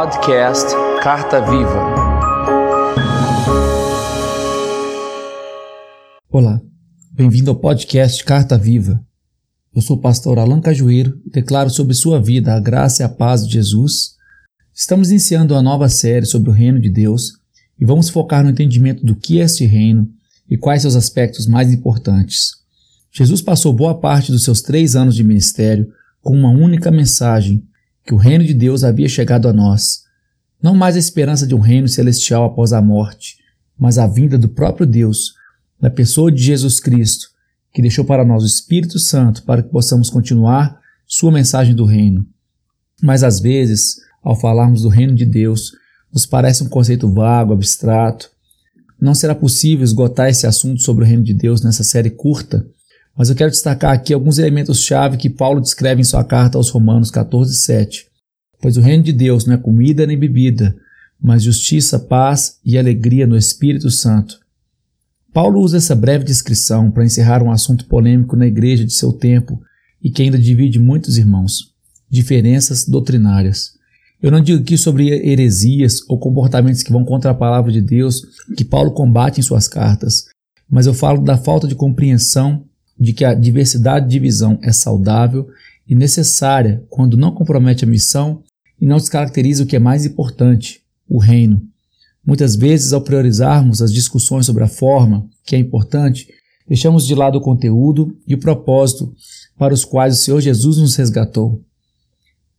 Podcast Carta Viva. Olá, bem-vindo ao podcast Carta Viva. Eu sou o pastor Alan Cajueiro e declaro sobre sua vida a graça e a paz de Jesus. Estamos iniciando uma nova série sobre o reino de Deus e vamos focar no entendimento do que é este reino e quais seus aspectos mais importantes. Jesus passou boa parte dos seus três anos de ministério com uma única mensagem que o reino de Deus havia chegado a nós. Não mais a esperança de um reino celestial após a morte, mas a vinda do próprio Deus, na pessoa de Jesus Cristo, que deixou para nós o Espírito Santo para que possamos continuar sua mensagem do reino. Mas às vezes, ao falarmos do reino de Deus, nos parece um conceito vago, abstrato. Não será possível esgotar esse assunto sobre o reino de Deus nessa série curta, mas eu quero destacar aqui alguns elementos-chave que Paulo descreve em sua carta aos Romanos 14, 7. Pois o reino de Deus não é comida nem bebida, mas justiça, paz e alegria no Espírito Santo. Paulo usa essa breve descrição para encerrar um assunto polêmico na igreja de seu tempo e que ainda divide muitos irmãos: diferenças doutrinárias. Eu não digo aqui sobre heresias ou comportamentos que vão contra a palavra de Deus que Paulo combate em suas cartas, mas eu falo da falta de compreensão de que a diversidade de visão é saudável e necessária quando não compromete a missão e não descaracteriza o que é mais importante, o reino. Muitas vezes, ao priorizarmos as discussões sobre a forma, que é importante, deixamos de lado o conteúdo e o propósito para os quais o Senhor Jesus nos resgatou.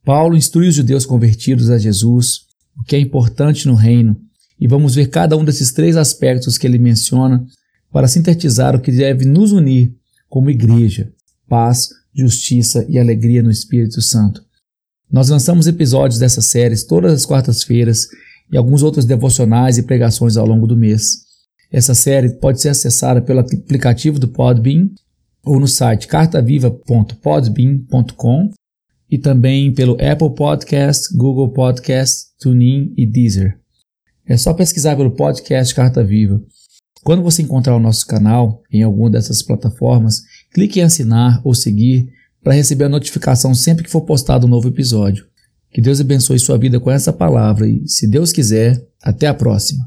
Paulo instrui os judeus convertidos a Jesus, o que é importante no reino, e vamos ver cada um desses três aspectos que ele menciona para sintetizar o que deve nos unir como igreja, paz, justiça e alegria no Espírito Santo. Nós lançamos episódios dessas séries todas as quartas-feiras e alguns outros devocionais e pregações ao longo do mês. Essa série pode ser acessada pelo aplicativo do Podbean ou no site cartaviva.podbean.com e também pelo Apple Podcast, Google Podcast, TuneIn e Deezer. É só pesquisar pelo podcast Carta Viva. Quando você encontrar o nosso canal em alguma dessas plataformas, clique em assinar ou seguir para receber a notificação sempre que for postado um novo episódio. Que Deus abençoe sua vida com essa palavra e, se Deus quiser, até a próxima.